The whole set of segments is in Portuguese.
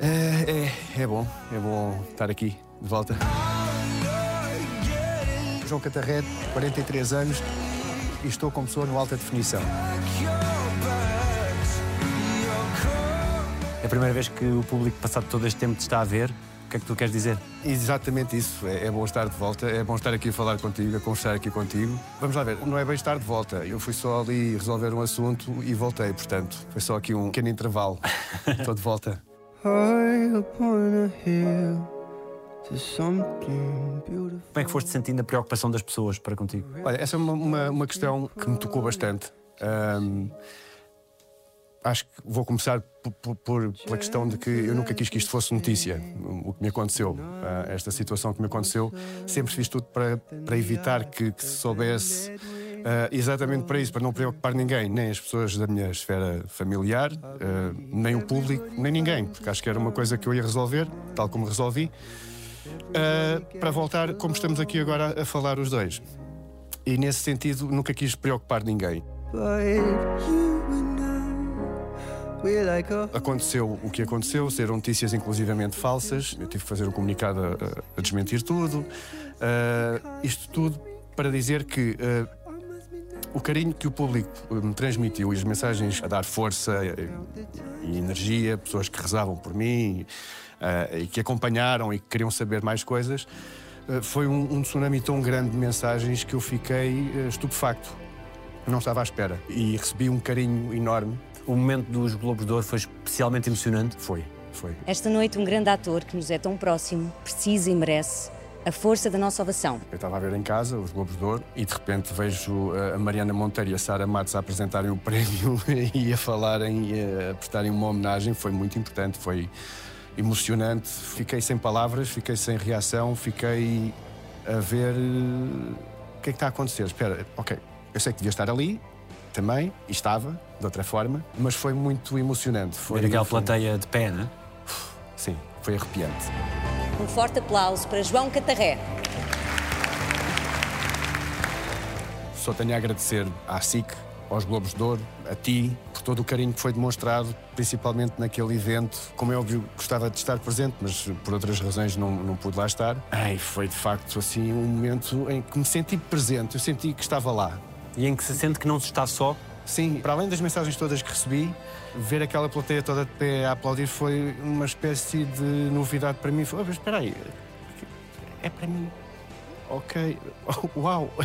É, é, é bom, é bom estar aqui de volta. João Catarrete, 43 anos e estou como pessoa no alta definição. É a primeira vez que o público, passado todo este tempo, te está a ver. O que é que tu queres dizer? Exatamente isso, é, é bom estar de volta, é bom estar aqui a falar contigo, a conversar aqui contigo. Vamos lá ver, não é bem estar de volta, eu fui só ali resolver um assunto e voltei, portanto, foi só aqui um pequeno intervalo. estou de volta. High upon a hill to something beautiful. Como é que foste sentindo a preocupação das pessoas para contigo? Olha, essa é uma, uma, uma questão que me tocou bastante. Ahm, acho que vou começar por, por- pela questão de que eu nunca quis que isto fosse notícia, o que me aconteceu, ah, esta situação que me aconteceu. Sempre fiz tudo para, para evitar que, que se soubesse, ah, exatamente para isso, para não preocupar ninguém, nem as pessoas da minha esfera familiar, ah, nem o público, nem ninguém, porque acho que era uma coisa que eu ia resolver, tal como resolvi, ah, para voltar como estamos aqui agora a falar os dois. E nesse sentido, nunca quis preocupar ninguém. Aconteceu o que aconteceu, saíram notícias inclusivamente falsas, eu tive que fazer um comunicado a, a- desmentir tudo. Isto tudo para dizer que ah, o carinho que o público eh, me transmitiu e as mensagens a dar força eh, e energia, pessoas que rezavam por mim ah, e que acompanharam e que queriam saber mais coisas, ah, foi um, um tsunami tão grande de mensagens que eu fiquei eh, estupefacto. Não estava à espera e recebi um carinho enorme. O momento dos Globos de Ouro foi especialmente emocionante. Foi, foi. Esta noite, um grande ator que nos é tão próximo, precisa e merece a força da nossa ovação. Eu estava a ver em casa os Globos de Ouro e de repente vejo eh, a Mariana Monteiro e a Sara Matos a apresentarem o prémio e a falarem, e a prestarem uma homenagem. Foi muito importante, foi emocionante. Fiquei sem palavras, fiquei sem reação, fiquei a ver eh, o que é que está a acontecer. Espera, ok, eu sei que devia estar ali também, e estava, de outra forma, mas foi muito emocionante. Foi, Ver aquela foi- plateia de pé, né? Sim, foi arrepiante. Um forte aplauso para João Catarré. Só tenho a agradecer à SIC, aos Globos de Ouro, a ti, por todo o carinho que foi demonstrado, principalmente naquele evento. Como é óbvio, gostava de estar presente, mas por outras razões não, não pude lá estar. Ai, foi de facto assim um momento em que me senti presente, eu senti que estava lá. E em que se sente que não se está só. Sim, para além das mensagens todas que recebi, ver aquela plateia toda a aplaudir foi uma espécie de novidade para mim. Foi, "Oh, espera aí, é para mim. Ok, uau!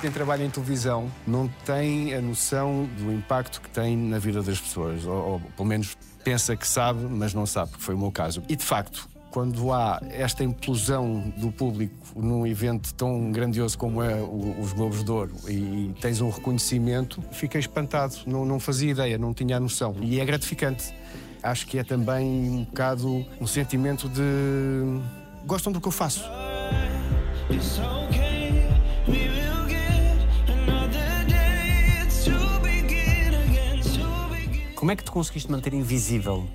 Quem trabalha em televisão não tem a noção do impacto que tem na vida das pessoas, ou, ou pelo menos pensa que sabe, mas não sabe, que foi o meu caso. E de facto, quando há esta implosão do público num evento tão grandioso como é os Globos de Ouro e tens um reconhecimento, fiquei espantado, não, não fazia ideia, não tinha a noção. E é gratificante. Acho que é também um bocado um sentimento de. gostam do que eu faço. Como é que tu conseguiste manter invisível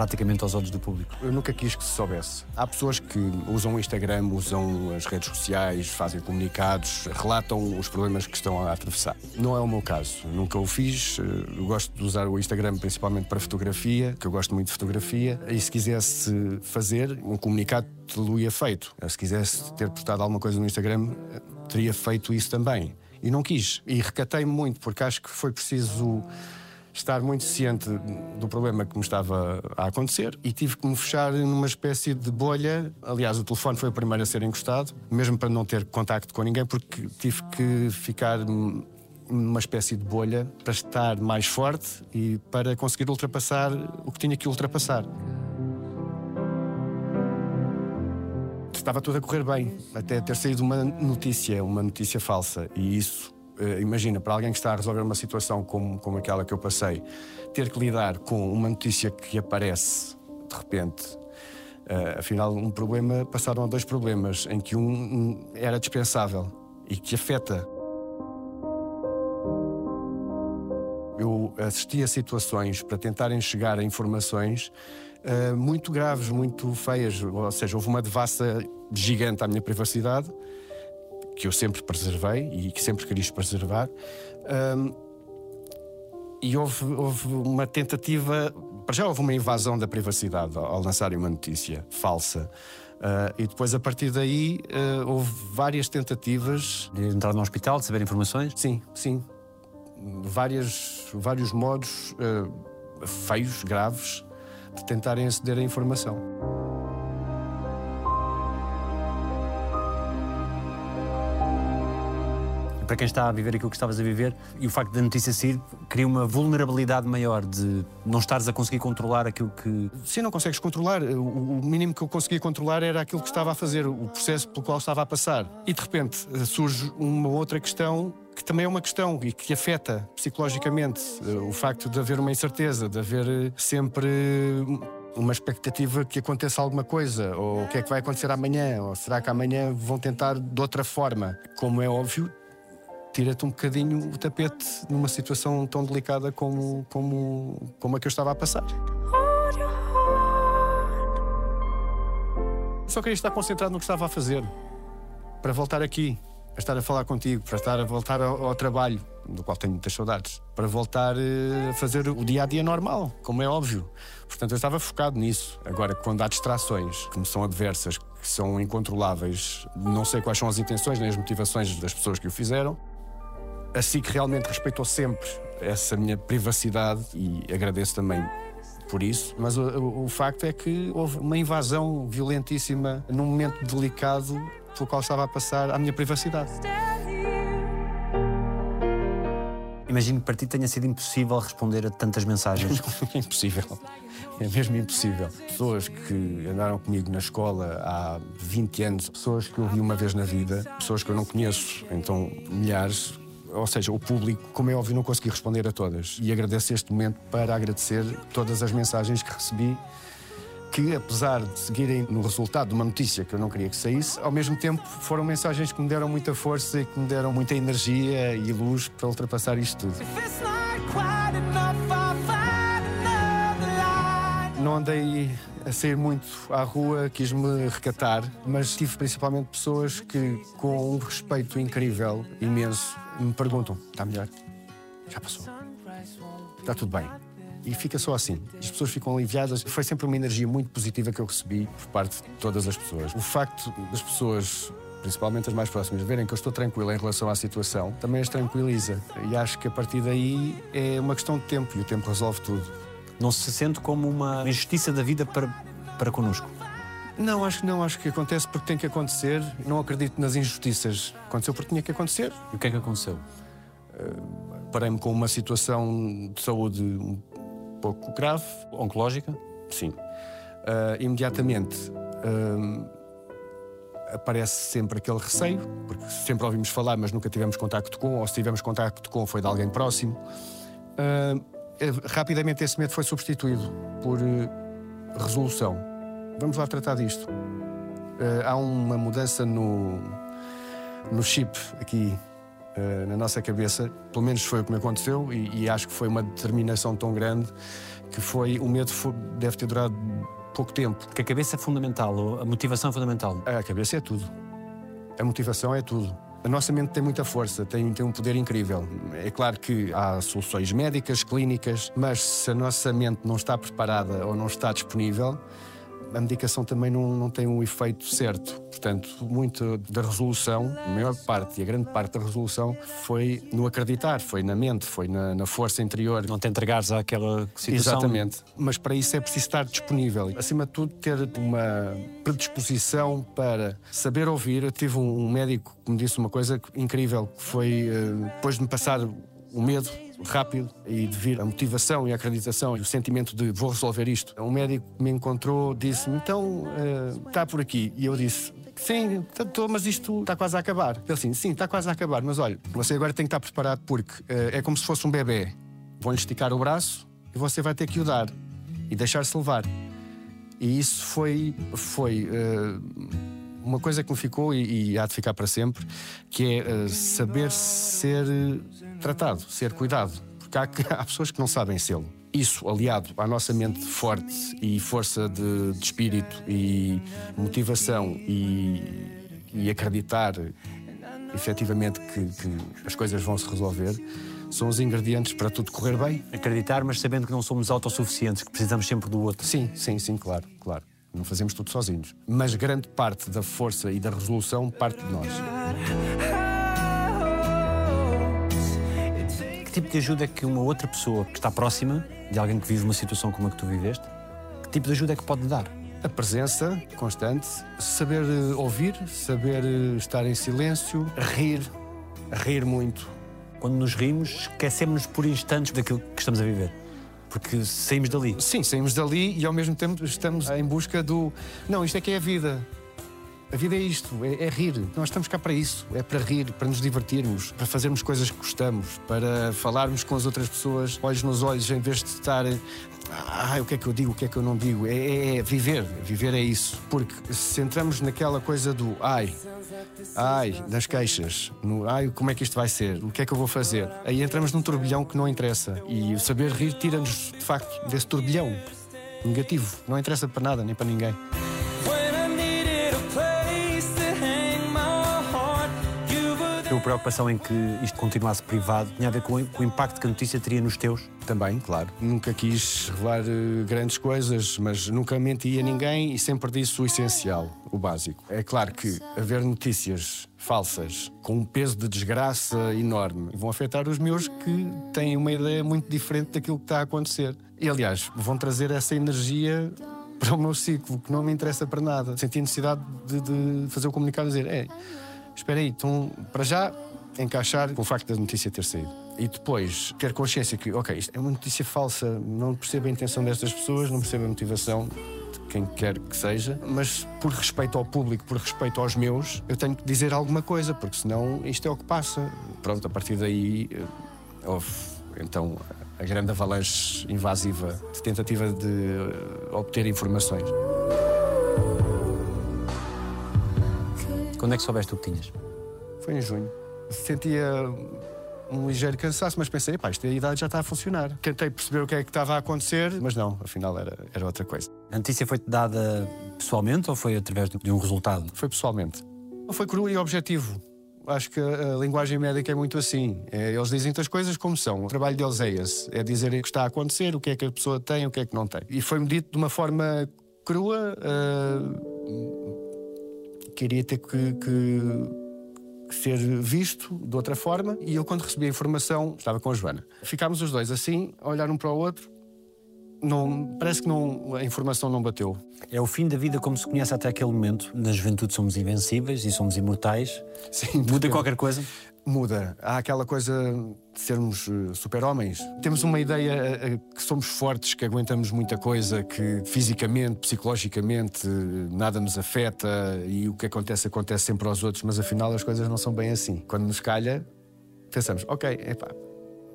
praticamente aos olhos do público? Eu nunca quis que se soubesse. Há pessoas que usam o Instagram, usam as redes sociais, fazem comunicados, relatam os problemas que estão a atravessar. Não é o meu caso. Nunca o fiz. Eu gosto de usar o Instagram principalmente para fotografia, que eu gosto muito de fotografia. E se quisesse fazer um comunicado, teria feito. Se quisesse ter postado alguma coisa no Instagram, teria feito isso também. E não quis. E recatei-me muito, porque acho que foi preciso estar muito ciente do problema que me estava a acontecer e tive que me fechar numa espécie de bolha. Aliás, o telefone foi o primeiro a ser encostado, mesmo para não ter contacto com ninguém, porque tive que ficar numa espécie de bolha para estar mais forte e para conseguir ultrapassar o que tinha que ultrapassar. Estava tudo a correr bem, até ter saído uma notícia, uma notícia falsa, e isso imagina, para alguém que está a resolver uma situação como, como aquela que eu passei, ter que lidar com uma notícia que aparece de repente. Uh, afinal, um problema passaram a dois problemas, em que um, um era dispensável e que afeta. Eu assisti a situações para tentarem chegar a informações uh, muito graves, muito feias, ou seja, houve uma devassa gigante à minha privacidade que eu sempre preservei e que sempre quis preservar. Um, e houve, houve, uma tentativa, para já houve uma invasão da privacidade ao lançarem uma notícia falsa. Uh, e depois, a partir daí, uh, houve várias tentativas. De entrar no hospital, de saber informações? Sim, sim. Várias, vários modos uh, feios, graves, de tentarem aceder à informação. Para quem está a viver aquilo que estavas a viver e o facto da notícia sair cria uma vulnerabilidade maior de não estares a conseguir controlar aquilo que. Sim, não consegues controlar. O mínimo que eu conseguia controlar era aquilo que estava a fazer, o processo pelo qual estava a passar. E de repente surge uma outra questão que também é uma questão e que afeta psicologicamente o facto de haver uma incerteza, de haver sempre uma expectativa que aconteça alguma coisa, ou o que é que vai acontecer amanhã, ou será que amanhã vão tentar de outra forma. Como é óbvio, tira-te um bocadinho o tapete numa situação tão delicada como, como, como a que eu estava a passar. Só queria estar concentrado no que estava a fazer, para voltar aqui, para estar a falar contigo, para estar a voltar ao, ao trabalho, do qual tenho muitas saudades, para voltar eh, a fazer o dia a dia normal, como é óbvio. Portanto, eu estava focado nisso. Agora, quando há distrações que me são adversas, que são incontroláveis, não sei quais são as intenções nem as motivações das pessoas que o fizeram, a SIC realmente respeitou sempre essa minha privacidade e agradeço também por isso, mas o, o, facto é que houve uma invasão violentíssima num momento delicado pelo qual estava a passar a minha privacidade. Imagino que para ti tenha sido impossível responder a tantas mensagens. impossível. É mesmo impossível. Pessoas que andaram comigo na escola há 20 anos, pessoas que eu vi uma vez na vida, pessoas que eu não conheço, então milhares, ou seja, o público, como é óbvio, não consegui responder a todas. E agradeço este momento para agradecer todas as mensagens que recebi, que apesar de seguirem no resultado de uma notícia que eu não queria que saísse, ao mesmo tempo foram mensagens que me deram muita força e que me deram muita energia e luz para ultrapassar isto tudo. Não andei a sair muito à rua, quis-me recatar, mas tive principalmente pessoas que, com um respeito incrível, imenso, me perguntam: está melhor? Já passou? Está tudo bem? E fica só assim. As pessoas ficam aliviadas. Foi sempre uma energia muito positiva que eu recebi por parte de todas as pessoas. O facto das pessoas principalmente as mais próximas, verem que eu estou tranquilo em relação à situação, também as tranquiliza. E acho que a partir daí é uma questão de tempo e o tempo resolve tudo. Não se sente como uma injustiça da vida para, para connosco? Não, acho que não. Acho que acontece porque tem que acontecer. Não acredito nas injustiças. Aconteceu porque tinha que acontecer. E o que é que aconteceu? Uh, Parei-me com uma situação de saúde um pouco grave. Oncológica? Sim. Uh, imediatamente uh, aparece sempre aquele receio, porque sempre ouvimos falar, mas nunca tivemos contacto com, ou se tivemos contacto com, foi de alguém próximo. rapidamente esse medo foi substituído por resolução vamos lá tratar disto. Uh, há uma mudança no, no chip aqui uh, na nossa cabeça, pelo menos foi o que me aconteceu, e, e, acho que foi uma determinação tão grande que foi o medo foi, deve ter durado pouco tempo. Porque a cabeça é fundamental, a motivação é fundamental. A cabeça é tudo. A motivação é tudo. A nossa mente tem muita força, tem, tem um poder incrível. É claro que há soluções médicas, clínicas, mas se a nossa mente não está preparada ou não está disponível, a medicação também não, não tem um efeito certo. Portanto, muito da resolução, a maior parte e a grande parte da resolução foi no acreditar, foi na mente, foi na, na força interior. Não te entregares àquela situação. Exatamente. Mas para isso é preciso estar disponível. Acima de tudo, ter uma predisposição para saber ouvir. Eu tive um médico que me disse uma coisa incrível, que foi eh, depois de me passar o medo rápido e de vir a motivação e a acreditação e o sentimento de vou resolver isto. Um médico me encontrou disse-me, então uh, está por aqui. E eu disse, sim, estou, mas isto está quase a acabar. Ele assim, sim, está quase a acabar, mas olha, você agora tem que estar preparado porque eh, é como se fosse um bebê. Vão-lhe esticar o braço e você vai ter que o dar e deixar-se levar. E isso foi, foi eh, uma coisa que me ficou e, e há de ficar para sempre, que é eh, saber ser eh, tratado, ser cuidado. Porque há, há pessoas que não sabem sê-lo. Isso, aliado à nossa mente forte e força de, de espírito e motivação e, e acreditar efetivamente que, que as coisas vão se resolver, são os ingredientes para tudo correr bem. Acreditar, mas sabendo que não somos autossuficientes, que precisamos sempre do outro. Sim, sim, sim, claro, claro. Não fazemos tudo sozinhos. Mas grande parte da força e da resolução parte de nós. Que tipo de ajuda é que uma outra pessoa que está próxima de alguém que vive uma situação como a que tu viveste, que tipo de ajuda é que pode dar? A presença constante, saber eh, ouvir, saber eh, estar em silêncio, rir, rir muito. Quando nos rimos, esquecemos-nos por instantes daquilo que estamos a viver. Porque saímos dali. Sim, saímos dali e ao mesmo tempo estamos em busca do. Não, isto é que é a vida. A vida é isto, é, é rir. Nós estamos cá para isso, é para rir, para nos divertirmos, para fazermos coisas que gostamos, para falarmos com as outras pessoas, olhos nos olhos, em vez de estar. Ah, o que é que eu digo, o que é que eu não digo? É, é- é viver, viver é isso. Porque se entramos naquela coisa do ai, ai, das queixas, no ai, como é que isto vai ser, o que é que eu vou fazer, aí entramos num turbilhão que não interessa. E o saber rir tira-nos, de facto, desse turbilhão negativo. Não interessa para nada, nem para ninguém. Tua preocupação em que isto continuasse privado tinha a ver com com o impacto que a notícia teria nos teus? Também, claro. Nunca quis revelar eh, grandes coisas, mas nunca menti a ninguém e sempre disse o essencial, o básico. É claro que haver notícias falsas com um peso de desgraça enorme vão afetar os meus que têm uma ideia muito diferente daquilo que está a acontecer. E aliás, vão trazer essa energia para o meu ciclo, que não me interessa para nada. Senti necessidade de, de fazer o comunicado e dizer: é, espera aí, então, para já, encaixar com o facto da notícia ter saído. E depois ter consciência que, ok, isto é uma notícia falsa, não percebo a intenção destas pessoas, não percebo a motivação de quem quer que seja, mas por respeito ao público, por respeito aos meus, eu tenho que dizer alguma coisa, porque senão isto é o que passa. Pronto, a partir daí eh, houve então a grande avalanche invasiva de tentativa de eh, obter informações. Quando é que soubeste o que tinhas? Foi em junho. Sentia um ligeiro cansaço, mas pensei, pá, isto a idade já está a funcionar. Tentei perceber o que é que estava a acontecer, mas não, afinal era, era outra coisa. A notícia foi-te dada pessoalmente ou foi através de um resultado? Foi pessoalmente. Foi cru e objetivo. Acho que a, linguagem médica é muito assim. É, eles dizem as coisas como são. O trabalho deles é esse. É dizer o que está a acontecer, o que é que a pessoa tem, o que é que não tem. E foi-me dito de uma forma crua. Ah, queria ter que, que ser visto de outra forma. E eu, quando recebi a informação, estava com a Joana. Ficámos os dois assim, a olhar um para o outro. Não, parece que não, a informação não bateu. É o fim da vida como se conhece até aquele momento. Na juventude somos invencíveis e somos imortais. Sim, Muda qualquer coisa? Muda. Há aquela coisa de sermos eh, super-homens. Temos uma ideia eh, eh, que somos fortes, que aguentamos muita coisa, que fisicamente, psicologicamente, nada nos afeta e o que acontece, acontece sempre aos outros, mas afinal as coisas não são bem assim. Quando nos calha, pensamos, ok, epá,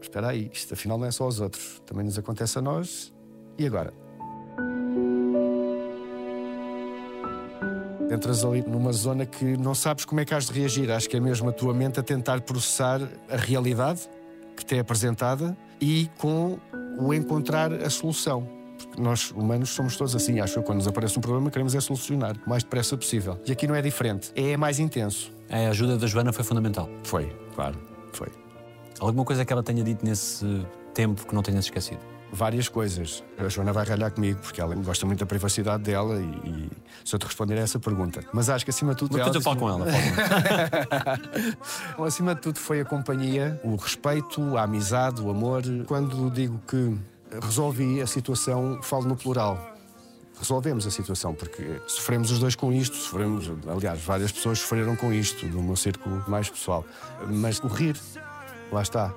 espera aí, isto afinal não é só aos outros, também nos acontece a nós. E agora? Entras ali numa zona que não sabes como é que has de reagir. Acho que é mesmo a tua mente a tentar processar a realidade que te é apresentada e com o encontrar a solução. Porque nós, humanos, somos todos assim. Acho que quando nos aparece um problema, queremos é solucionar o mais depressa possível. E aqui não é diferente. É mais intenso. A ajuda da Joana foi fundamental. Foi, claro, foi. Alguma coisa que ela tenha dito nesse tempo que não tenhas esquecido? Várias coisas. A Joana vai ralhar comigo porque ela gosta muito da privacidade dela e, e se eu te responder a essa pergunta. Mas acho que acima de tudo. Depois eu falo com ela. falo ela. Acima de tudo foi a companhia, o respeito, a amizade, o amor. Quando digo que resolvi a situação, falo no plural. Resolvemos a situação, porque sofremos os dois com isto, sofremos, aliás, várias pessoas sofreram com isto, no meu círculo mais pessoal. Mas o rir, lá está.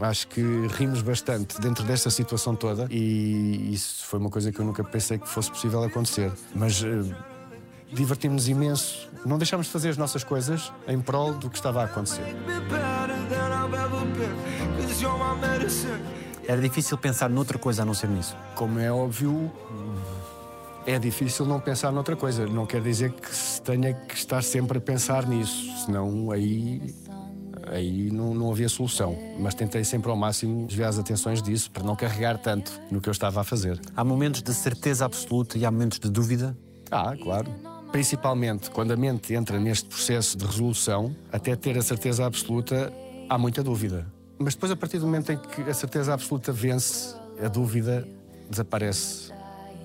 Acho que rimos bastante dentro desta situação toda e isso foi uma coisa que eu nunca pensei que fosse possível acontecer. Mas eh, divertimos imenso. Não deixámos de fazer as nossas coisas em prol do que estava a acontecer. Era difícil pensar noutra coisa a não ser nisso. Como é óbvio, é difícil não pensar noutra coisa. Não quer dizer que se tenha que estar sempre a pensar nisso, senão aí, aí não, não havia solução. Mas tentei sempre ao máximo desviar as atenções disso para não carregar tanto no que eu estava a fazer. Há momentos de certeza absoluta e há momentos de dúvida. Ah, claro. Principalmente quando a mente entra neste processo de resolução, até ter a certeza absoluta, há muita dúvida. Mas depois, a partir do momento em que a certeza absoluta vence, a dúvida desaparece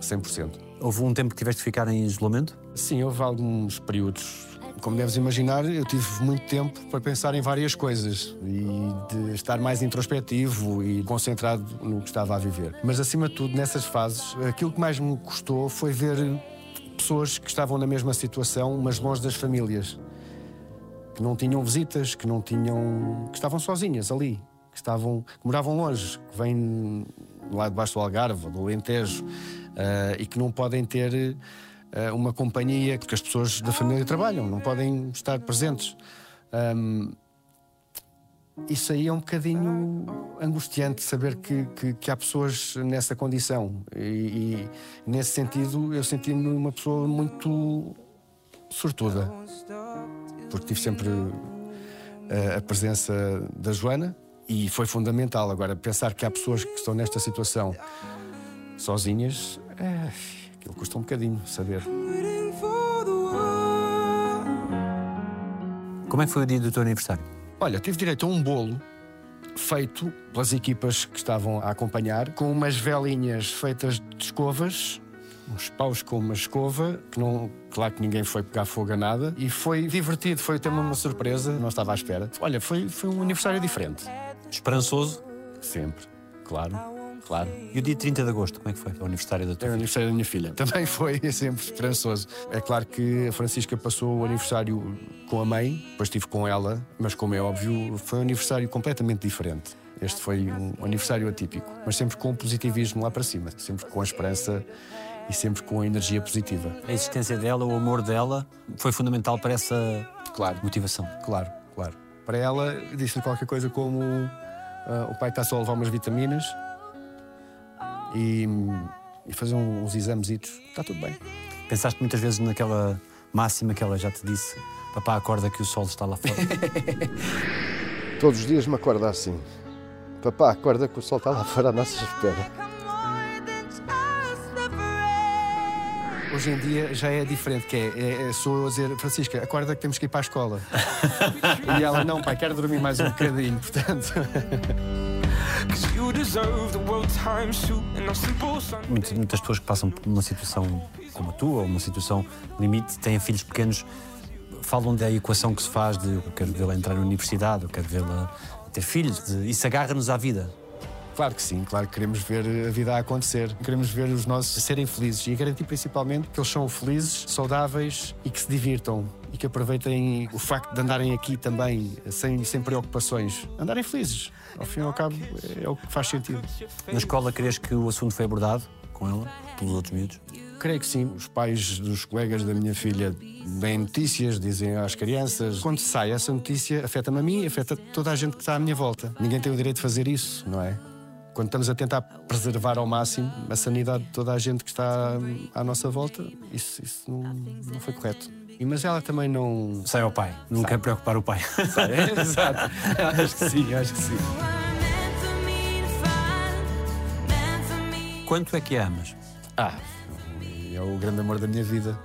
100%. Houve um tempo que tiveste de ficar em isolamento? Sim, houve alguns períodos. Como deves imaginar, eu tive muito tempo para pensar em várias coisas e de estar mais introspectivo e concentrado no que estava a viver. Mas, acima de tudo, nessas fases, aquilo que mais me custou foi ver pessoas que estavam na mesma situação, mas longe das famílias. Que não tinham visitas, que não tinham. que estavam sozinhas ali, que, estavam, que moravam longe, que vêm lá debaixo do Algarve, do Alentejo, ah, e que não podem ter uma companhia que as pessoas da família trabalham, não podem estar presentes. Ahm, isso aí é um bocadinho angustiante saber que, que, que há pessoas nessa condição. E, e nesse sentido, eu senti-me uma pessoa muito sortuda, porque tive sempre eh, a presença da Joana e foi fundamental. Agora, pensar que há pessoas que estão nesta situação sozinhas, é, aquilo custa um bocadinho saber. Como é que foi o dia do teu aniversário? Olha, tive direito a um bolo feito pelas equipas que estavam a acompanhar, com umas velinhas feitas de escovas, uns paus com uma escova, que não, claro que ninguém foi pegar fogo a nada, e foi divertido, foi até uma surpresa, não estava à espera. Olha, foi, foi um aniversário diferente. Esperançoso. Sempre, claro, claro. E o dia 30 de agosto, como é que foi? O aniversário da É tua o filha? aniversário da minha filha. Também foi sempre esperançoso. É claro que a Francisca passou o aniversário com a mãe, depois estive com ela, mas como é óbvio, foi um aniversário completamente diferente. Este foi um aniversário atípico, mas sempre com o positivismo lá para cima, sempre com a esperança e sempre com a energia positiva. A existência dela, o amor dela, foi fundamental para essa Claro, motivação. claro, claro. Para ela, disse-lhe qualquer coisa como ah, o pai está só a levar umas vitaminas e, e fazer uns exames. Está tudo bem. Pensaste muitas vezes naquela máxima que ela já te disse: Papá, acorda que o sol está lá fora. Todos os dias me acorda assim. Papá, acorda que o sol está lá fora à nossa espera. Hoje em dia já é diferente, que é, é, é sou eu a dizer, Francisca, acorda que temos que ir para a escola. e ela, não, pai, quero dormir mais um bocadinho, portanto. Muitas, muitas pessoas que passam por uma situação como a tua, ou uma situação limite, têm filhos pequenos, falam da equação que se faz de eu quero vê-la entrar na universidade, eu quero vê-la ter filhos, de, isso agarra-nos à vida. Claro que sim, claro que queremos ver a vida a acontecer, queremos ver os nossos serem felizes e garantir principalmente que eles são felizes, saudáveis e que se divirtam e que aproveitem o facto de andarem aqui também sem, sem preocupações, andarem felizes. Ao fim e ao cabo é o que faz sentido. Na escola, crees que o assunto foi abordado com ela, pelos outros miúdos? Creio que sim. Os pais dos colegas da minha filha deem notícias, dizem às crianças. Quando sai essa notícia, afeta-me a mim, afeta toda a gente que está à minha volta. Ninguém tem o direito de fazer isso, não é? Quando estamos a tentar preservar ao máximo a sanidade de toda a gente que está à nossa volta, isso, isso não, não foi correto. E, mas ela também não. Sai ao pai, não quer preocupar o pai. Exato. acho que sim, acho que sim. Quanto é que a amas? Ah, é o grande amor da minha vida.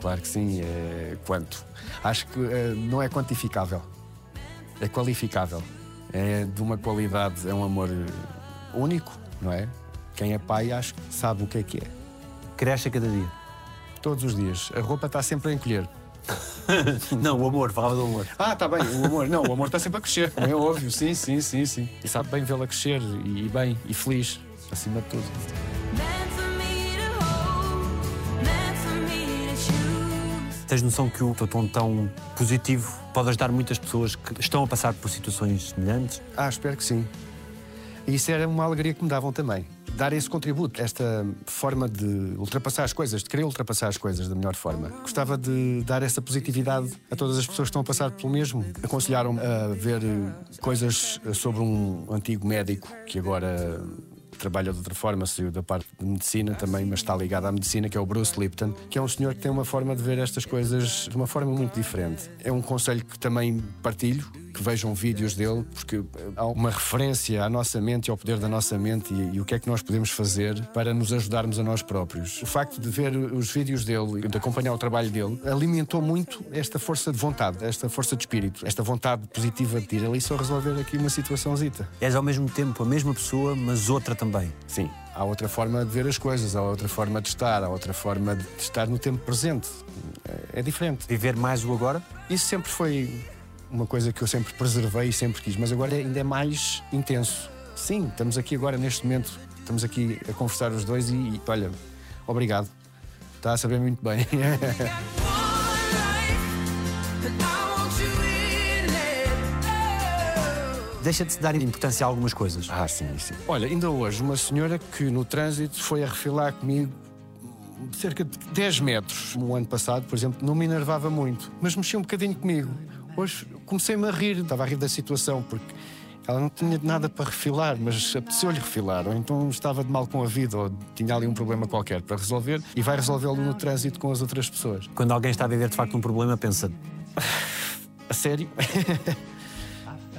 Claro que sim, é quanto. Acho que eh, não é quantificável, é qualificável. É de uma qualidade, é um amor eh, único, não é? Quem é pai acho que sabe o que é que é. Cresce a cada dia. Todos os dias. A roupa está sempre a encolher. Não, o amor, falava do amor. Ah, está bem, o amor. Não, o amor está sempre a crescer, como é óbvio. Sim, sim, sim, sim. E sabe bem vê-la crescer e, e bem, e feliz, acima de tudo. Tens noção que o teu tom tão positivo pode ajudar muitas pessoas que estão a passar por situações semelhantes? Ah, espero que sim. E isso era uma alegria que me davam também. Dar esse contributo, esta forma de ultrapassar as coisas, de querer ultrapassar as coisas da melhor forma. Gostava de dar essa positividade a todas as pessoas que estão a passar pelo mesmo. Aconselharam-me a ver eh, coisas sobre um antigo médico que agora trabalha de outra forma, saiu da parte de medicina também, mas está ligado à medicina, que é o Bruce Lipton, que é um senhor que tem uma forma de ver estas coisas de uma forma muito diferente. É um conselho que também partilho, que vejam vídeos dele, porque há uma referência à nossa mente e ao poder da nossa mente e, e o que é que nós podemos fazer para nos ajudarmos a nós próprios. O facto de ver os vídeos dele, de acompanhar o trabalho dele, alimentou muito esta força de vontade, esta força de espírito, esta vontade positiva de ir ali só resolver aqui uma situaçãozita. És ao mesmo tempo a mesma pessoa, mas outra também. Sim, há outra forma de ver as coisas, há outra forma de estar, há outra forma de estar no tempo presente. É, é diferente. Viver mais o agora? Isso sempre foi uma coisa que eu sempre preservei e sempre quis, mas agora ainda é mais intenso. Sim, estamos aqui agora neste momento, estamos aqui a conversar os dois e, e olha, obrigado. Está a saber muito bem. Deixa de se dar importância a algumas coisas. Ah, sim, sim. Olha, ainda hoje, uma senhora que no trânsito foi a refilar comigo cerca de 10 metros. No ano passado, por exemplo, não me enervava muito, mas mexia um bocadinho comigo. Hoje comecei-me a rir, estava a rir da situação, porque ela não tinha nada para refilar, mas apeteceu-lhe refilar, ou então estava de mal com a vida, ou tinha ali um problema qualquer para resolver, e vai resolvê-lo no trânsito com as outras pessoas. Quando alguém está a viver de facto um problema, pensa: A sério?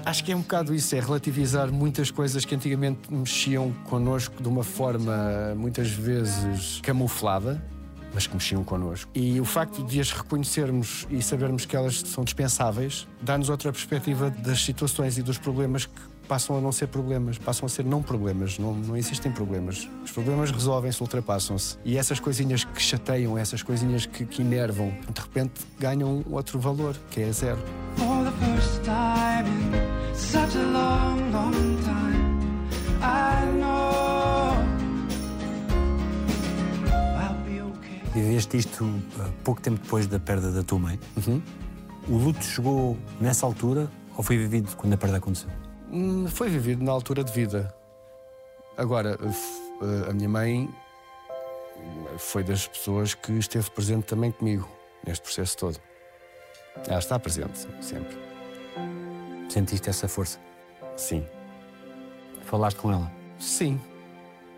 Acho que é um bocado isso, é relativizar muitas coisas que antigamente mexiam connosco de uma forma muitas vezes camuflada, mas que mexiam connosco. E o facto de as reconhecermos e sabermos que elas são dispensáveis dá-nos outra perspectiva das situações e dos problemas que passam a não ser problemas, passam a ser não problemas, não, não existem problemas. Os problemas resolvem-se, ultrapassam-se. E essas coisinhas que chateiam, essas coisinhas que, que enervam, de repente ganham outro valor, que é zero. For the first time in such a long, long time, viveste isto uh, pouco tempo depois da perda da tua mãe. O luto chegou nessa altura ou foi vivido quando a perda aconteceu? Hum, Foi vivido na altura de vida. Agora, eh, a minha mãe foi das pessoas que esteve presente também comigo neste processo todo. Ela está presente, sempre. Sentiste essa força? Sim. Falaste com ela? Sim.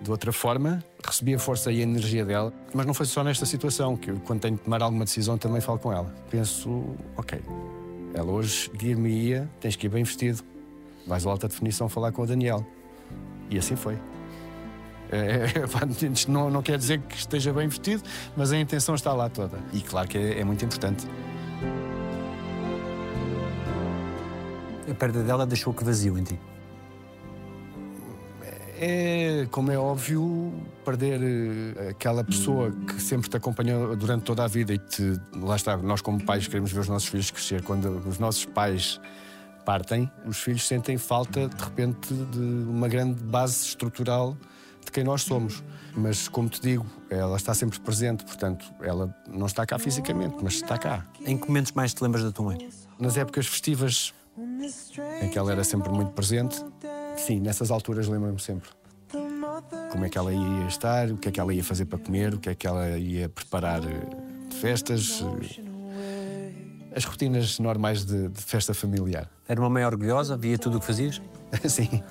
De outra forma, recebi a força e a energia dela, mas não foi só nesta situação, que eu, quando tenho de tomar alguma decisão, também falo com ela. Penso, ok, ela hoje dir-me-ia, tens que ir bem vestido, vais alta definição falar com o Daniel. E assim foi. É, pá, isto não, não quer dizer que esteja bem vestido, mas a intenção está lá toda. E claro que é, é muito importante. A perda dela deixou que vazio em ti. É, como é óbvio, perder eh, aquela pessoa que sempre te acompanhou durante toda a vida e te, lá está, nós como pais queremos ver os nossos filhos crescer. Quando os nossos pais partem, os filhos sentem falta, de repente, de uma grande base estrutural de quem nós somos. Mas, como te digo, ela está sempre presente, portanto, ela não está cá fisicamente, mas está cá. Em que momentos mais te lembras da tua mãe? Nas épocas festivas, em que ela era sempre muito presente, sim, nessas alturas lembro-me sempre como é que ela ia estar, o que é que ela ia fazer para comer, o que é que ela ia preparar eh, de festas, eh, as rotinas normais de, de festa familiar. Era uma mãe orgulhosa, via tudo o que fazias? sim,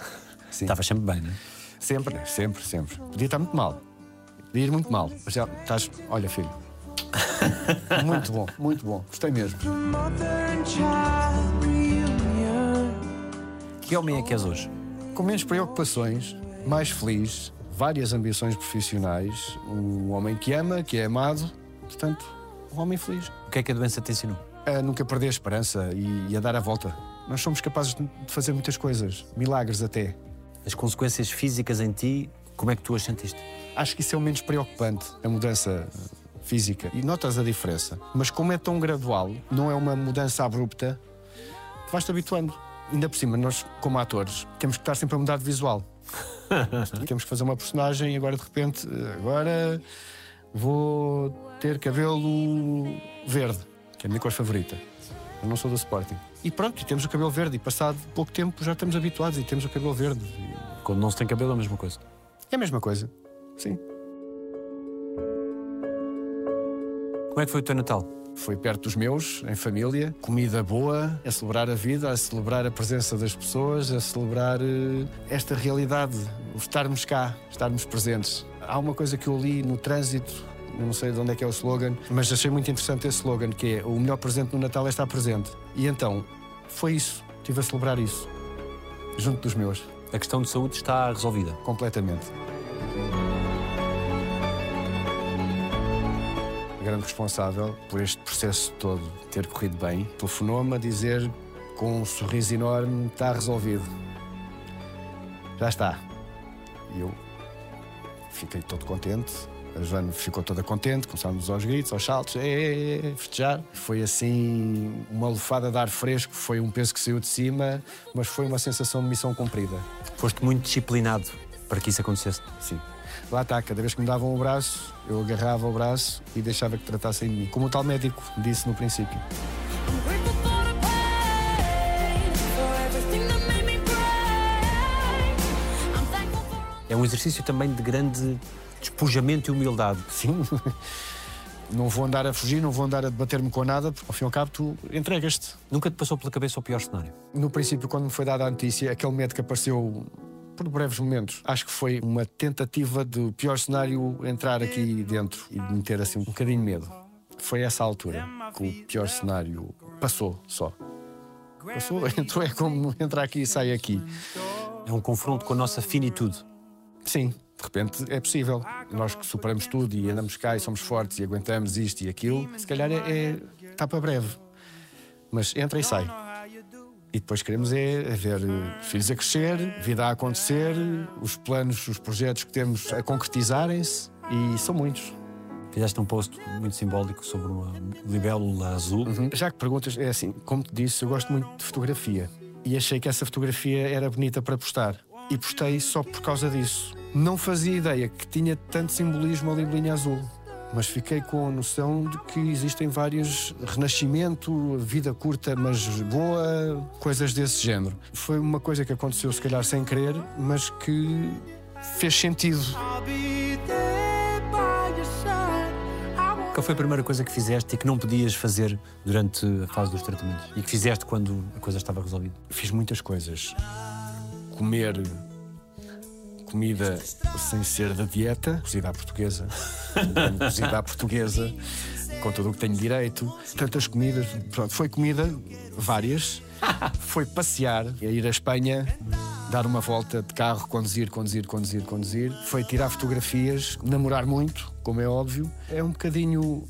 sim. Estavas sempre bem, não é? Sempre, sempre, sempre. Podia estar muito mal. Podia ir muito mal. Mas já estás. Olha, filho. muito bom, muito bom. Gostei mesmo. Que homem é que és hoje? Com menos preocupações, mais feliz, várias ambições profissionais, um homem que ama, que é amado, portanto, um homem feliz. O que é que a doença te ensinou? A nunca perder a esperança e, e a dar a volta. Nós somos capazes de de fazer muitas coisas, milagres até. As consequências físicas em ti, como é que tu as sentiste? Acho que isso é o menos preocupante, a mudança física. E notas a diferença. Mas como é tão gradual, não é uma mudança abrupta, vais-te habituando. Ainda por cima, nós, como atores, temos que estar sempre a mudar de visual. temos que fazer uma personagem e agora, de repente, agora vou ter cabelo verde, que é a minha cor favorita. Eu não sou do Sporting. E pronto, e temos o cabelo verde. E passado pouco tempo já estamos habituados e temos o cabelo verde. Quando não se tem cabelo é a mesma coisa. É a mesma coisa. Sim. Como é que foi o teu Natal? Foi perto dos meus, em família, comida boa, a celebrar a vida, a celebrar a presença das pessoas, a celebrar eh, esta realidade, o estarmos cá, estarmos presentes. Há uma coisa que eu li no trânsito, eu não sei de onde é que é o slogan, mas achei muito interessante esse slogan, que é o melhor presente no Natal é estar presente. E então, foi isso, estive a celebrar isso, junto dos meus, A questão de saúde está resolvida. completamente. Grande responsável por este processo todo ter corrido bem telefonou-me a dizer com um sorriso enorme: está resolvido. Já está. E eu fiquei todo contente. A Joana ficou toda contente, começámos aos gritos, aos saltos, é, é, festejar. Foi assim uma lufada de ar fresco, foi um peso que saiu de cima, mas foi uma sensação de missão cumprida. Foste muito disciplinado para que isso acontecesse. Sim. Lá está, cada vez que me davam o braço, eu agarrava o braço e deixava que tratassem de mim. Como o tal médico disse no princípio. É um exercício também de grande despojamento e humildade. Sim. Não vou andar a fugir, não vou andar a debater-me com nada, porque ao fim e ao cabo tu entregas-te. Nunca te passou pela cabeça o pior cenário? No princípio, quando me foi dada a notícia, aquele médico apareceu por breves momentos. Acho que foi uma tentativa do pior cenário entrar aqui dentro e de meter assim um bocadinho de medo. Foi essa altura que o pior cenário passou só. Passou, entrou, é como entrar aqui e sair aqui. É um confronto com a nossa finitude. Sim, de repente é possível. Nós que superamos tudo e andamos cá e somos fortes e aguentamos isto e aquilo, se calhar é, é está para breve. Mas entra e sai. E depois queremos é, é ver eh, filhos a crescer, vida a acontecer, os planos, os projetos que temos a concretizarem-se e são muitos. Fizeste um post muito simbólico sobre uma libélula azul. Já que perguntas, é assim, como te disse, eu gosto muito de fotografia e achei que essa fotografia era bonita para postar. E postei só por causa disso. Não fazia ideia que tinha tanto simbolismo a libelinha azul. Mas fiquei com a noção de que existem vários renascimento, vida curta, mas boa, coisas desse género. Foi uma coisa que aconteceu, se calhar, sem querer, mas que fez sentido. Qual foi a primeira coisa que fizeste e que não podias fazer durante a fase dos tratamentos? E que fizeste quando a coisa estava resolvida? Fiz muitas coisas. Comer comida sem ser da dieta, cozida à portuguesa, cozida à portuguesa, com tudo o que tenho direito. Tantas comidas. Pronto, foi comida, várias. Foi passear, ir à Espanha, dar uma volta de carro, conduzir, conduzir, conduzir, conduzir. Foi tirar fotografias, namorar muito, como é óbvio. É um bocadinho.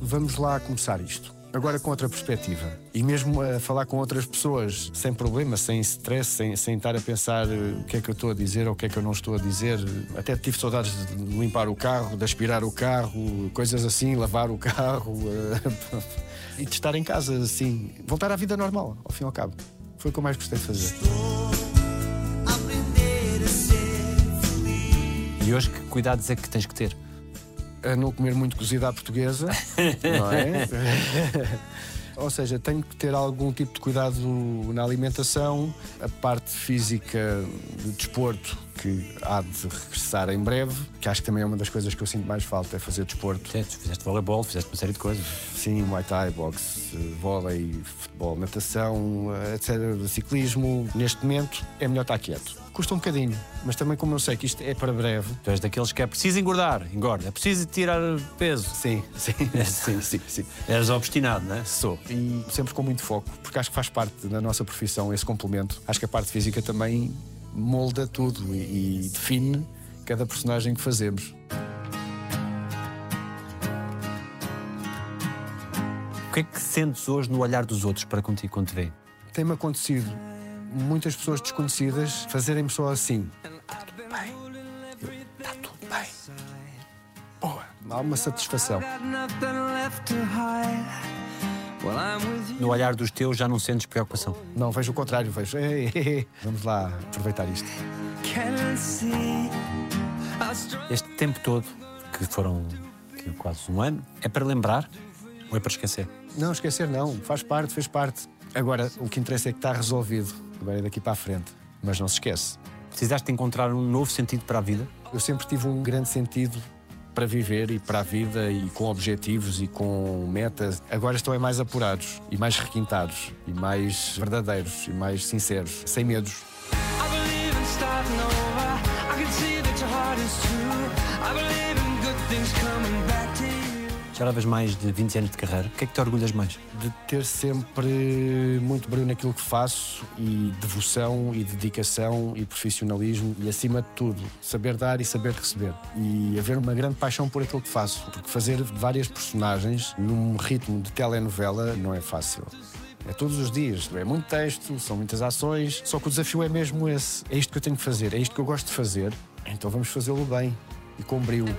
Vamos lá começar isto. Agora com outra perspectiva. E mesmo a falar com outras pessoas, sem problema, sem stress, sem, sem estar a pensar eh, o que é que eu estou a dizer ou o que é que eu não estou a dizer. Até tive saudades de limpar o carro, de aspirar o carro, coisas assim, lavar o carro. eh, e de estar em casa, assim. Voltar à vida normal, ao fim e ao cabo. Foi o que eu mais gostei de fazer. E hoje, que cuidados é que tens que ter? A não comer muito cozida à portuguesa, não é? Ou seja, tenho que ter algum tipo de cuidado na alimentação, a parte física do desporto, que há de regressar em breve, que acho que também é uma das coisas que eu sinto mais falta, é fazer desporto. Certo, fizeste voleibol, fizeste uma série de coisas. Sim, Muay Thai, boxe, vôlei, futebol, natação, etc. Ciclismo. Neste momento é melhor estar quieto. Custa um bocadinho, mas também como eu sei que isto é para breve, Tu és daqueles que é preciso engordar, engorda. É preciso tirar peso. sim, sim, sim, sim, sim. És obstinado, não é? Sou. E sempre com muito foco, porque acho que faz parte da nossa profissão esse complemento. Acho que a parte física também molda tudo e, e define cada personagem que fazemos. O que é que sentes hoje no olhar dos outros para contigo quando te vêem? Tem-me acontecido muitas pessoas desconhecidas fazerem-me só assim. Está tudo bem. Está tudo bem. Boa. Há uma satisfação. No olhar dos teus já não sentes preocupação. Não, vejo o contrário, vejo. "Ei, ei, ei, Vamos lá aproveitar isto. Este tempo todo, que foram que, quase um ano, é para lembrar ou é para esquecer? Não, esquecer não, faz parte, fez parte. Agora, o que interessa é que está resolvido. Agora é daqui para a frente. Mas não se esquece. Precisaste de encontrar um novo sentido para a vida? Eu sempre tive um grande sentido para viver e para a vida e com objetivos e com metas. Agora estão é mais apurados e mais requintados e mais verdadeiros e mais sinceros, sem medos. I believe in starting over. I can see that your heart is true. I believe in good things coming back. Já levas mais de 20 anos de carreira. O que é que te orgulhas mais? De ter sempre muito brilho naquilo que faço e devoção e dedicação e profissionalismo e, acima de tudo, saber dar e saber receber. E haver uma grande paixão por aquilo que faço. Porque fazer várias personagens num ritmo de telenovela não é fácil. É todos os dias, é muito texto, são muitas ações, só que o desafio é mesmo esse. É isto que eu tenho que fazer, é isto que eu gosto de fazer, então vamos fazê-lo bem e com brilho.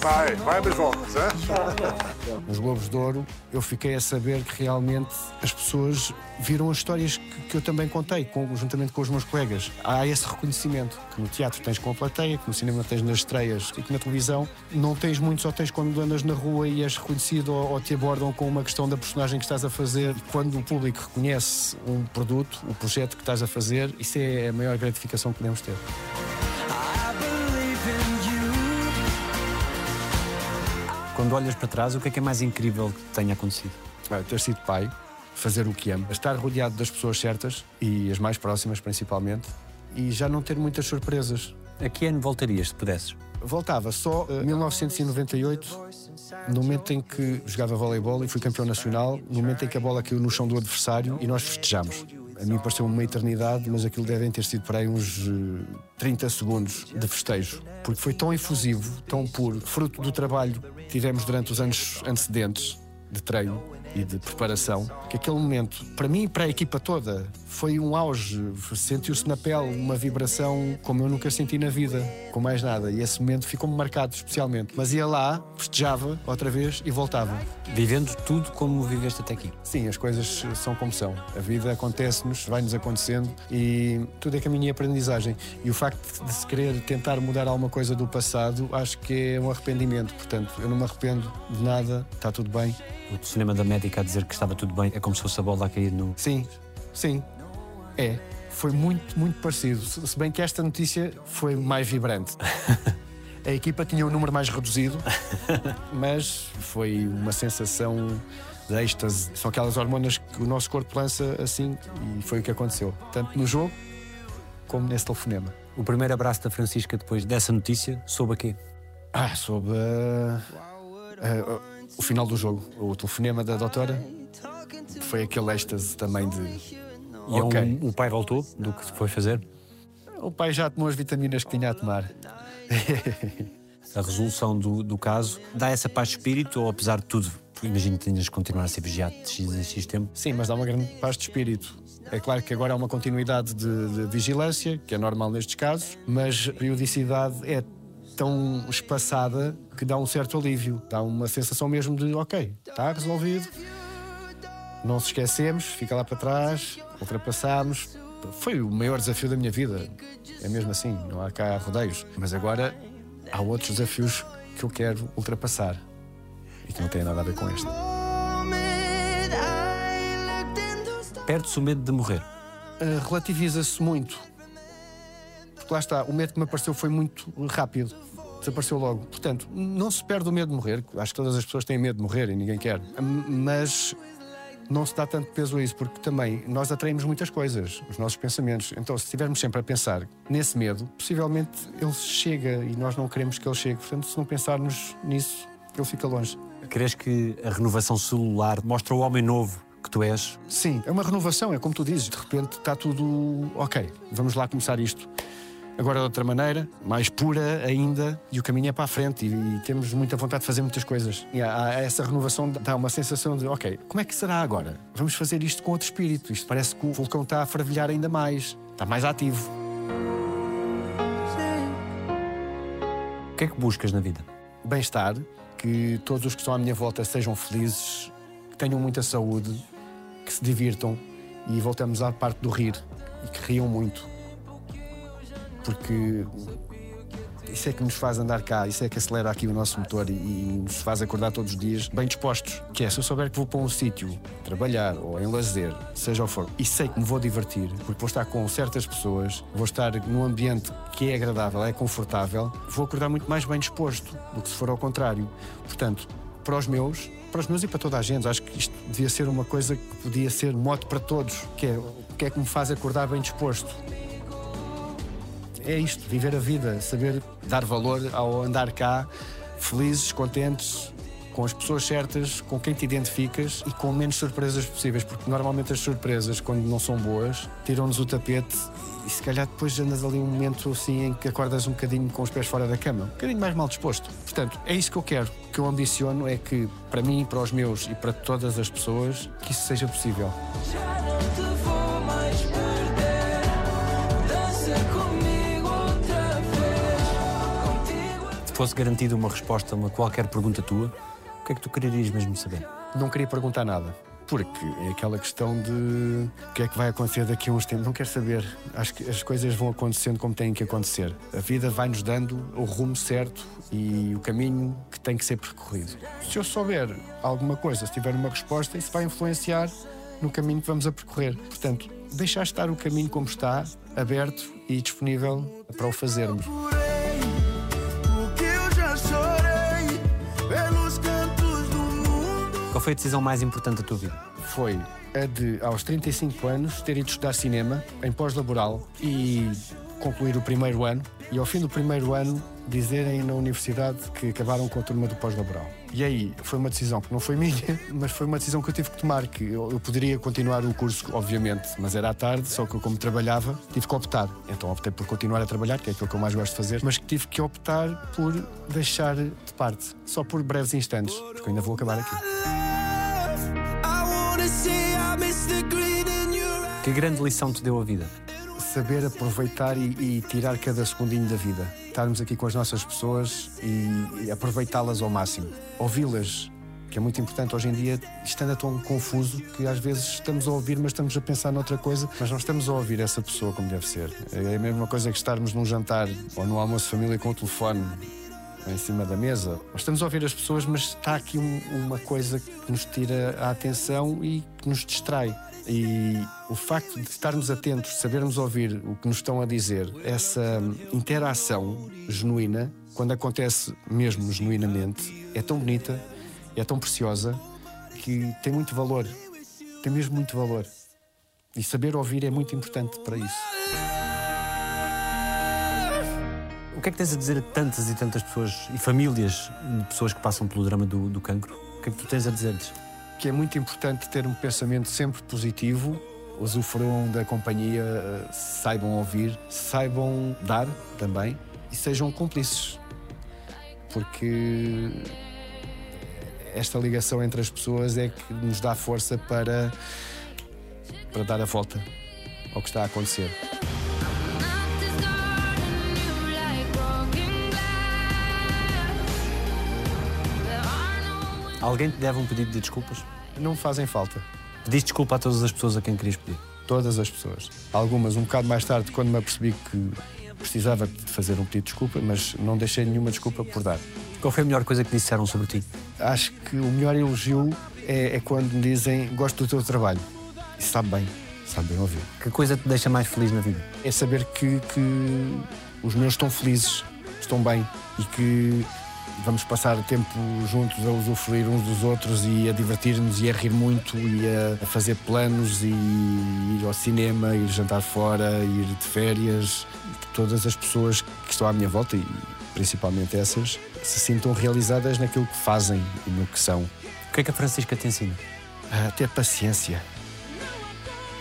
Vai, vai das voltas, hein? Nos Globos de Ouro, eu fiquei a saber que realmente as pessoas viram as histórias que, que eu também contei, com- juntamente com os meus colegas. Há esse reconhecimento que no teatro tens com a plateia, que no cinema tens nas estreias e que na televisão não tens muito, só tens quando andas na rua e és reconhecido ou, ou te abordam com uma questão da personagem que estás a fazer. Quando o público reconhece um produto, o projeto que estás a fazer, isso é a maior gratificação que podemos ter. Quando olhas para trás, o que é que é mais incrível que tenha acontecido? Ah, ter sido pai, fazer o que amo, estar rodeado das pessoas certas e as mais próximas principalmente, e já não ter muitas surpresas. A que ano voltarias, se pudesses? Voltava só em 1998, no momento em que jogava voleibol e fui campeão nacional, no momento em que a bola caiu no chão do adversário e nós festejamos. A mim pareceu uma eternidade, mas aquilo devem ter sido para aí uns eh, 30 segundos de festejo, porque foi tão efusivo, tão puro, fruto do trabalho que tivemos durante os anos antecedentes de treino e de preparação, que aquele momento, para mim e para a equipa toda, foi um auge. Sentiu-se na pele uma vibração como eu nunca senti na vida, com mais nada. E esse momento ficou-me marcado especialmente. Mas ia lá, festejava outra vez e voltava. Vivendo tudo como viveste até aqui. Sim, as coisas são como são. A vida acontece-nos, vai-nos acontecendo e tudo é caminho e aprendizagem. E o facto de se querer tentar mudar alguma coisa do passado, acho que é um arrependimento. Portanto, eu não me arrependo de nada, está tudo bem. O cinema da médica a dizer que estava tudo bem é como se fosse a bola a cair no. Sim, sim, é. Foi muito, muito parecido. Se bem que esta notícia foi mais vibrante. A equipa tinha um número mais reduzido, mas foi uma sensação de êxtase. São aquelas hormonas que o nosso corpo lança assim e foi o que aconteceu. Tanto no jogo como nesse telefonema. O primeiro abraço da Francisca depois dessa notícia, soube a quê? Ah, sob ah, ah, o final do jogo, o telefonema da doutora, foi aquele êxtase também de. E Ok. um- o pai voltou do que foi fazer? O pai já tomou as vitaminas que tinha a tomar. A resolução do, do caso dá essa paz de espírito ou, apesar de tudo, imagino que tenhas de continuar a ser vigiado de X em X tempo? Sim, mas dá uma grande paz de espírito. É claro que agora há uma continuidade de, de vigilância, que é normal nestes casos, mas a periodicidade é tão espaçada que dá um certo alívio. Dá uma sensação mesmo de, ok, está resolvido, não se esquecemos, fica lá para trás, ultrapassamos. Foi o maior desafio da minha vida. É mesmo assim, não há cá rodeios. Mas agora há outros desafios que eu quero ultrapassar e que não têm nada a ver com este. Perde-se o medo de morrer. Uh, relativiza-se muito. Porque lá está, o medo que me apareceu foi muito rápido. Desapareceu logo. Portanto, não se perde o medo de morrer. Acho que todas as pessoas têm medo de morrer e ninguém quer. Mas não se dá tanto peso a isso, porque também nós atraímos muitas coisas, os nossos pensamentos. Então, se estivermos sempre a pensar nesse medo, possivelmente ele chega e nós não queremos que ele chegue. Portanto, se não pensarmos nisso, ele fica longe. Crees que a renovação celular mostra o homem novo que tu és? Sim, é uma renovação, é como tu dizes, de repente está tudo ok, vamos lá começar isto. Agora de outra maneira, mais pura ainda, e o caminho é para a frente, e, e temos muita vontade de fazer muitas coisas. E há, há essa renovação dá uma sensação de, ok, como é que será agora? Vamos fazer isto com outro espírito. Isto parece que o vulcão está a fervilhar ainda mais, está mais ativo. O que é que buscas na vida? Bem-estar, que todos os que estão à minha volta sejam felizes, que tenham muita saúde, que se divirtam e voltamos à parte do rir e que riam muito. Porque Isso é que nos faz andar cá, isso é que acelera aqui o nosso motor e, e nos faz acordar todos os dias bem dispostos. Que é, se eu souber que vou para um sítio trabalhar ou em lazer, seja o for, e sei que me vou divertir, porque vou estar com certas pessoas, vou estar num ambiente que é agradável, é confortável, vou acordar muito mais bem disposto do que se for ao contrário. Portanto, para os meus, para os meus e para toda a gente, acho que isto devia ser uma coisa que podia ser mote para todos, que é o que é que me faz acordar bem disposto é isto, viver a vida, saber dar valor ao andar cá, felizes, contentes, com as pessoas certas, com quem te identificas e com menos surpresas possíveis, porque normalmente as surpresas, quando não são boas, tiram-nos o tapete e se calhar depois andas ali um momento assim em que acordas um bocadinho com os pés fora da cama, um bocadinho mais mal disposto. Portanto, é isso que eu quero. Que eu ambiciono é que, para mim, para os meus e para todas as pessoas, que isso seja possível. Já não te vou mais fosse garantida uma resposta a qualquer pergunta tua, o que é que tu querias mesmo saber? Não queria perguntar nada. Porque é aquela questão de o que é que vai acontecer daqui a uns tempos. Não quero saber. Acho que as coisas vão acontecendo como têm que acontecer. A vida vai-nos dando o rumo certo e o caminho que tem que ser percorrido. Se eu souber alguma coisa, se tiver uma resposta, isso vai influenciar no caminho que vamos a percorrer. Portanto, deixar estar o caminho como está, aberto e disponível para o fazermos. Qual foi a decisão mais importante da tua vida? foi a de, aos 35 anos, ter ido estudar cinema em pós-laboral e concluir o primeiro ano. E ao fim do primeiro ano, dizerem na universidade que acabaram com a turma do pós-laboral. E aí foi uma decisão que não foi minha, mas foi uma decisão que eu tive que tomar. Que eu, poderia continuar o curso, obviamente, mas era à tarde, só que eu, como trabalhava, tive que optar. Então optei por continuar a trabalhar, que é aquilo que eu mais gosto de fazer, mas que tive que optar por deixar de parte, só por breves instantes, porque eu ainda vou acabar aqui. Que grande lição te deu a vida? Saber aproveitar e, e tirar cada segundinho da vida. Estarmos aqui com as nossas pessoas e, e aproveitá-las ao máximo. Ouvi-las, que é muito importante hoje em dia, isto anda tão confuso que às vezes estamos a ouvir, mas estamos a pensar noutra coisa, mas não estamos a ouvir essa pessoa como deve ser. É a mesma coisa que estarmos num jantar ou no almoço de família com o telefone em cima da mesa. Nós estamos a ouvir as pessoas, mas está aqui um- uma coisa que nos tira a atenção e que nos distrai. E o facto de estarmos atentos, sabermos ouvir o que nos estão a dizer, essa interação genuína, quando acontece mesmo genuinamente, é tão bonita, é tão preciosa, que tem muito valor. Tem mesmo muito valor. E saber ouvir é muito importante para isso. O que é que tens a dizer a tantas e tantas pessoas e famílias de pessoas que passam pelo drama do, do cancro? O que é que tu tens a dizer-lhes? Que é muito importante ter um pensamento sempre positivo, usufruam da companhia, eh, saibam ouvir, saibam dar também e sejam cúmplices. Porque esta ligação entre as pessoas é que nos dá força para, para dar a volta ao que está a acontecer. Alguém te deve um pedido de desculpas? Não fazem falta. Pediste desculpa a todas as pessoas a quem querias pedir. Todas as pessoas. Algumas um bocado mais tarde, quando me apercebi que precisava de fazer um pedido de desculpa, mas não deixei nenhuma desculpa por dar. Qual foi a melhor coisa que disseram sobre ti? Acho que o melhor elogio é, é quando me dizem gosto do teu trabalho. Isso sabe bem, sabe bem ouvir. Que coisa te deixa mais feliz na vida? É saber que, que os meus estão felizes, estão bem e que vamos passar tempo juntos a usufruir uns dos outros e a divertir-nos e a rir muito e a, fazer planos e ir ao cinema, ir jantar fora, ir de férias. Todas as pessoas que estão à minha volta e principalmente essas se sintam realizadas naquilo que fazem e no que são. O que é que a Francisca te ensina? A ter paciência,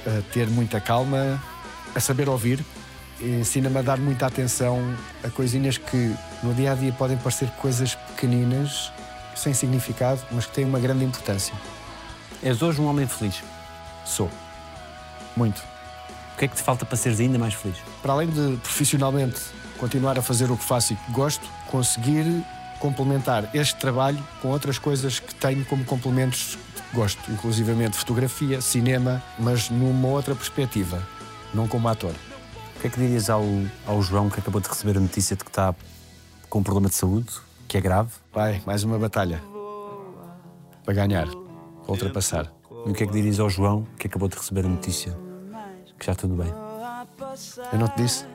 a ter muita calma, a saber ouvir. Ensina-me a dar muita atenção a coisinhas que no dia a dia podem parecer coisas pequeninas, sem significado, mas que têm uma grande importância. És hoje um homem feliz. Sou. Muito. O que é que te falta para seres ainda mais feliz? Para além de profissionalmente continuar a fazer o que faço e que gosto, conseguir complementar este trabalho com outras coisas que tenho como complementos que gosto, inclusivamente fotografia, cinema, mas numa outra perspectiva, não como ator. O que é que dirias ao, ao João que acabou de receber a notícia de que está com um problema de saúde, que é grave. Vai, mais uma batalha. Para ganhar, para ultrapassar. E o que é que dirias ao João, que acabou de receber a notícia que já tudo bem? Eu não te disse?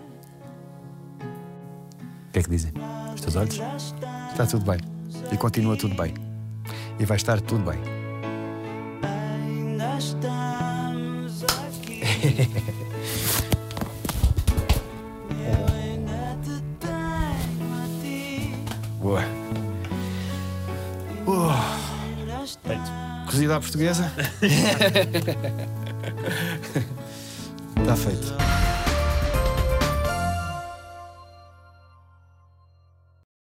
O que é que dizem? Os teus olhos? Está tudo bem. E continua tudo bem. E vai estar tudo bem. Ainda estamos aqui. Boa. Boa. Cozida à portuguesa? Está feito.